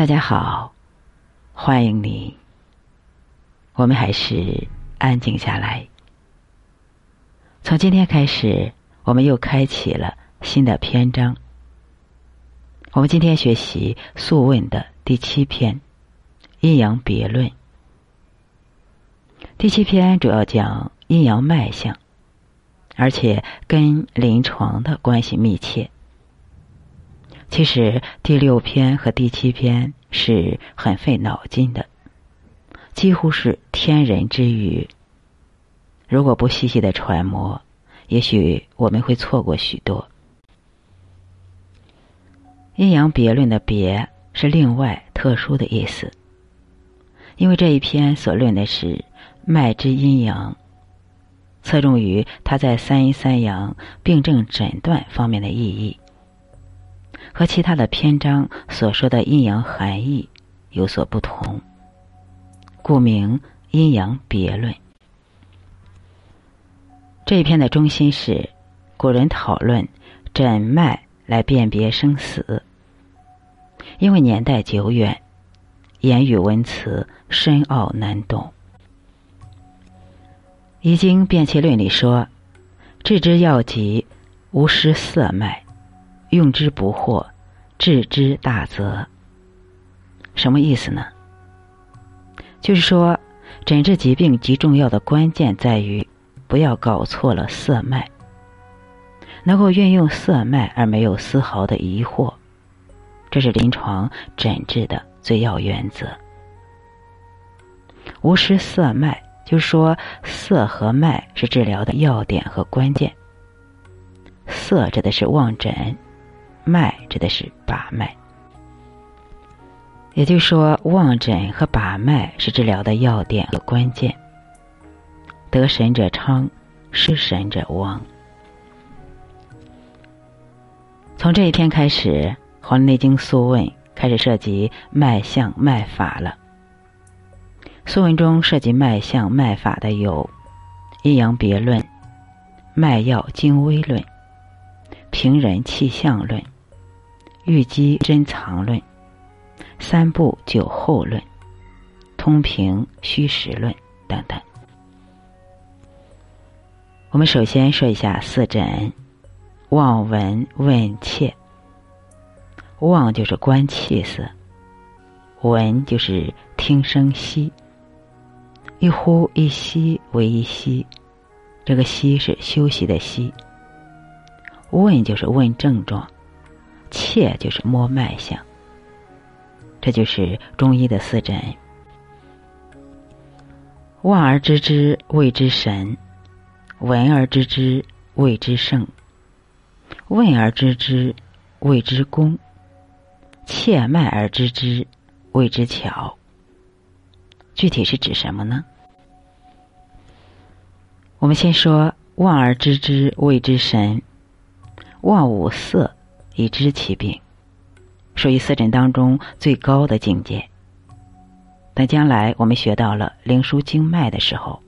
大家好，欢迎你。我们还是安静下来。从今天开始，我们又开启了新的篇章。我们今天学习《素问》的第七篇《阴阳别论》。第七篇主要讲阴阳脉象，而且跟临床的关系密切。其实第六篇和第七篇是很费脑筋的，几乎是天人之语。如果不细细的揣摩，也许我们会错过许多。阴阳别论的“别”是另外特殊的意思，因为这一篇所论的是脉之阴阳，侧重于它在三阴三阳病症诊断方面的意义。和其他的篇章所说的阴阳含义有所不同，故名阴阳别论。这一篇的中心是古人讨论诊脉来辨别生死，因为年代久远，言语文辞深奥难懂。《易经辨气论》里说：“治之要急，无失色脉。”用之不惑，治之大则。什么意思呢？就是说，诊治疾病极重要的关键在于，不要搞错了色脉。能够运用色脉而没有丝毫的疑惑，这是临床诊治的最要原则。无失色脉，就是说，色和脉是治疗的要点和关键。色指的是望诊。脉指的是把脉，也就是说，望诊和把脉是治疗的要点和关键。得神者昌，失神者亡。从这一天开始，《黄帝内经·素问》开始涉及脉象脉法了。《素问》中涉及脉象脉法的有《阴阳别论》《脉要精微论》《平人气象论》。玉机珍藏论、三部九后论、通平虚实论等等。我们首先说一下四诊：望、闻、问、切。望就是观气色，闻就是听声息。一呼一吸为一吸，这个吸是休息的息。问就是问症状。切就是摸脉象，这就是中医的四诊。望而知之谓之神，闻而知之谓之圣，问而知之谓之功，切脉而知之谓之巧。具体是指什么呢？我们先说望而知之谓之神，望五色。以知其病，属于四诊当中最高的境界。等将来我们学到了灵枢经脉的时候，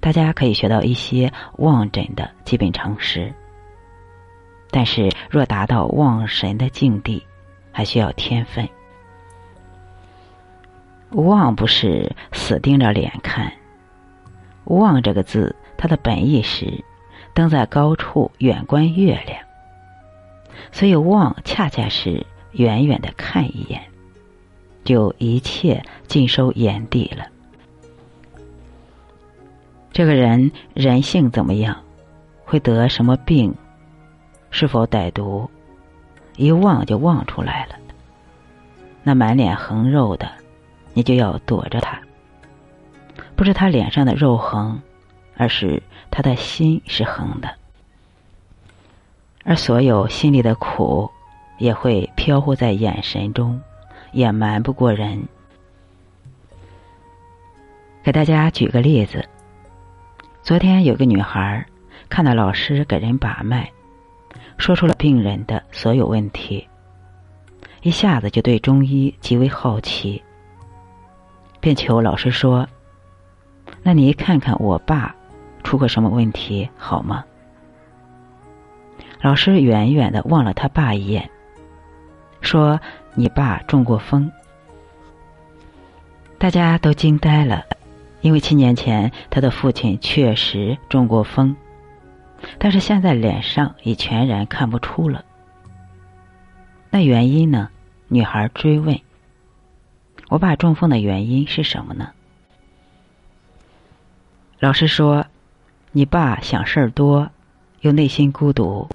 大家可以学到一些望诊的基本常识。但是，若达到望神的境地，还需要天分。望不是死盯着脸看，望这个字，它的本意是登在高处远观月亮。所以望恰恰是远远的看一眼，就一切尽收眼底了。这个人人性怎么样，会得什么病，是否歹毒，一望就望出来了。那满脸横肉的，你就要躲着他。不是他脸上的肉横，而是他的心是横的。而所有心里的苦，也会飘忽在眼神中，也瞒不过人。给大家举个例子：昨天有个女孩看到老师给人把脉，说出了病人的所有问题，一下子就对中医极为好奇，便求老师说：“那你看看我爸出过什么问题好吗？”老师远远的望了他爸一眼，说：“你爸中过风，大家都惊呆了，因为七年前他的父亲确实中过风，但是现在脸上已全然看不出了。那原因呢？女孩追问。我爸中风的原因是什么呢？老师说：“你爸想事儿多，又内心孤独，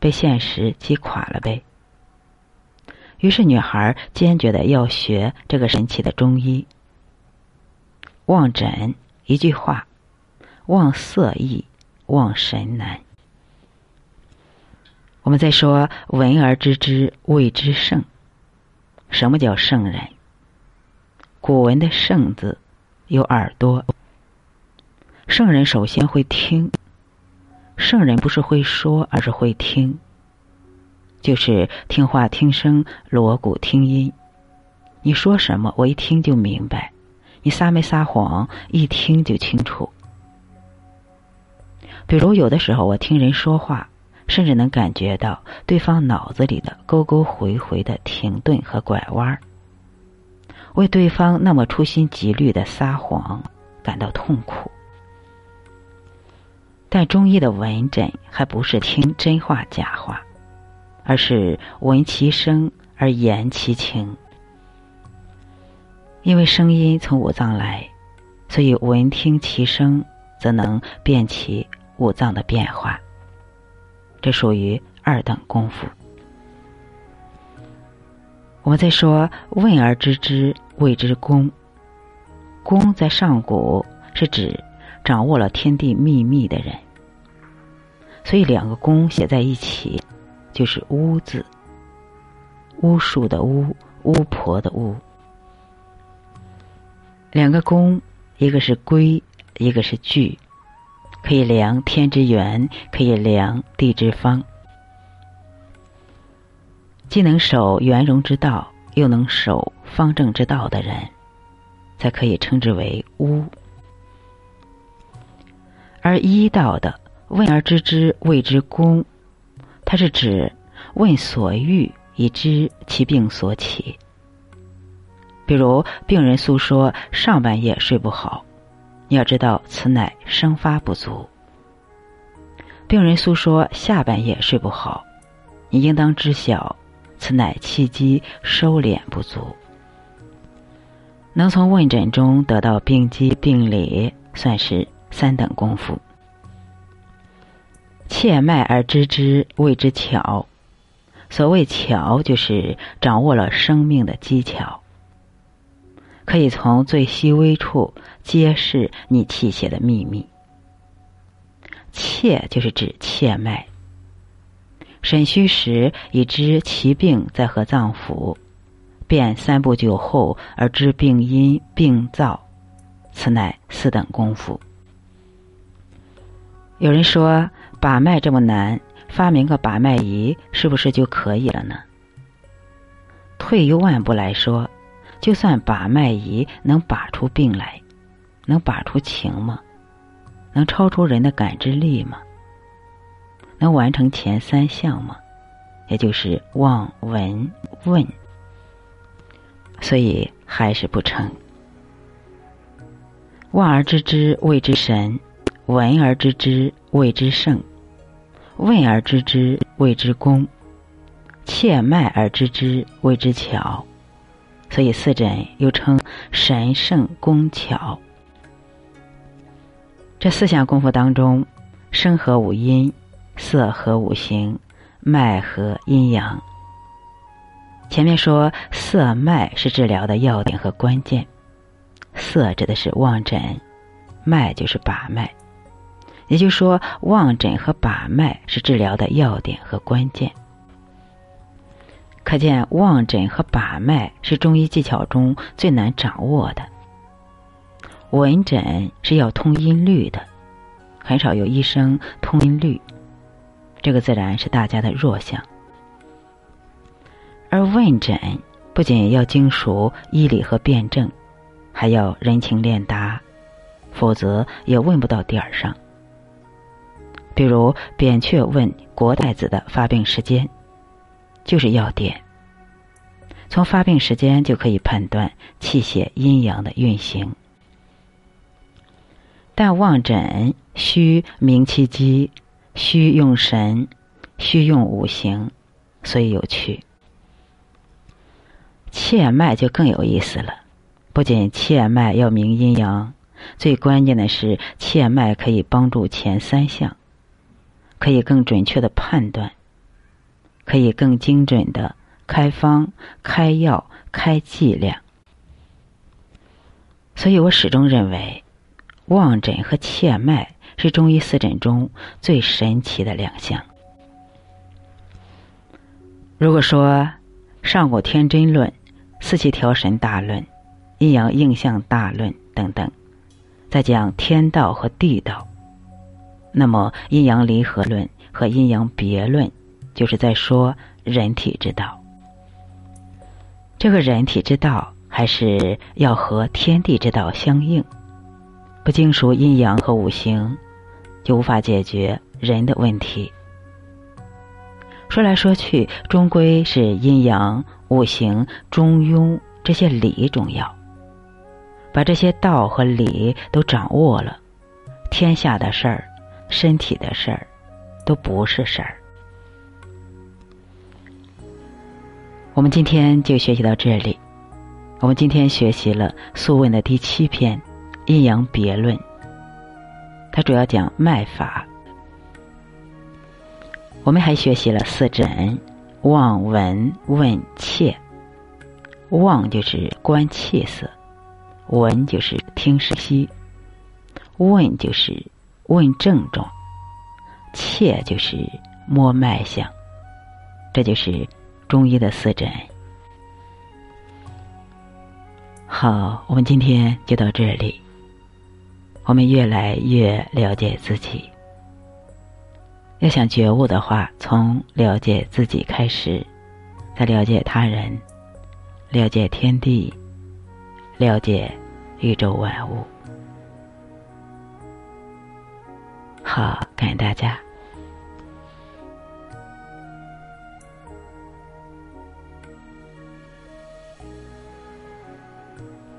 被现实击垮了呗。”于是女孩坚决的要学这个神奇的中医。望诊一句话，望色易，望神难。我们再说闻而知之谓之圣。什么叫圣人？古文的“圣”字有耳朵。圣人首先会听。圣人不是会说，而是会听。就是听话听声，锣鼓听音。你说什么，我一听就明白。你撒没撒谎，一听就清楚。比如有的时候，我听人说话，甚至能感觉到对方脑子里的沟沟回回的停顿和拐弯儿，为对方那么处心积虑的撒谎感到痛苦。但中医的闻诊还不是听真话假话，而是闻其声而言其情。因为声音从五脏来，所以闻听其声，则能辨其五脏的变化。这属于二等功夫。我们再说“问而知之”，谓之功。功在上古是指掌握了天地秘密的人，所以两个“功”写在一起，就是“巫”字。巫术的“巫”，巫婆的“巫”。两个宫，一个是龟，一个是巨，可以量天之圆，可以量地之方。既能守圆融之道，又能守方正之道的人，才可以称之为巫。而医道的问而知之谓之公，它是指问所欲以知其病所起。比如病人诉说上半夜睡不好，你要知道此乃生发不足。病人诉说下半夜睡不好，你应当知晓此乃气机收敛不足。能从问诊中得到病机病理，算是三等功夫。切脉而知之谓之巧，所谓巧，就是掌握了生命的技巧。可以从最细微处揭示你气血的秘密。切就是指切脉。审虚时已知其病在何脏腑，便三步九后而知病因病灶，此乃四等功夫。有人说把脉这么难，发明个把脉仪是不是就可以了呢？退一万步来说。就算把脉仪能把出病来，能把出情吗？能超出人的感知力吗？能完成前三项吗？也就是望、闻、问。所以还是不成。望而知之谓之神，闻而知之谓之圣，问而知之谓之功，切脉而知之谓之巧。所以四诊又称神圣工巧。这四项功夫当中，声和五音，色和五行，脉和阴阳。前面说色脉是治疗的要点和关键，色指的是望诊，脉就是把脉，也就是说望诊和把脉是治疗的要点和关键。可见望诊和把脉是中医技巧中最难掌握的。闻诊是要通音律的，很少有医生通音律，这个自然是大家的弱项。而问诊不仅要精熟医理和辩证，还要人情练达，否则也问不到点儿上。比如扁鹊问国太子的发病时间。就是要点，从发病时间就可以判断气血阴阳的运行。但望诊需明其机，需用神，需用五行，所以有趣。切脉就更有意思了，不仅切脉要明阴阳，最关键的是切脉可以帮助前三项，可以更准确的判断，可以更精准的开方、开药、开剂量。所以我始终认为，望诊和切脉是中医四诊中最神奇的两项。如果说上古天真论。四气调神大论、阴阳应象大论等等，在讲天道和地道。那么阴阳离合论和阴阳别论，就是在说人体之道。这个人体之道，还是要和天地之道相应。不精熟阴阳和五行，就无法解决人的问题。说来说去，终归是阴阳。五行、中庸这些理重要，把这些道和理都掌握了，天下的事儿、身体的事儿，都不是事儿。我们今天就学习到这里。我们今天学习了《素问》的第七篇《阴阳别论》，它主要讲脉法。我们还学习了四诊。望闻问切，望就是观气色，闻就是听声息，问就是问症状，切就是摸脉象，这就是中医的四诊。好，我们今天就到这里。我们越来越了解自己。要想觉悟的话，从了解自己开始，再了解他人，了解天地，了解宇宙万物。好，感谢大家。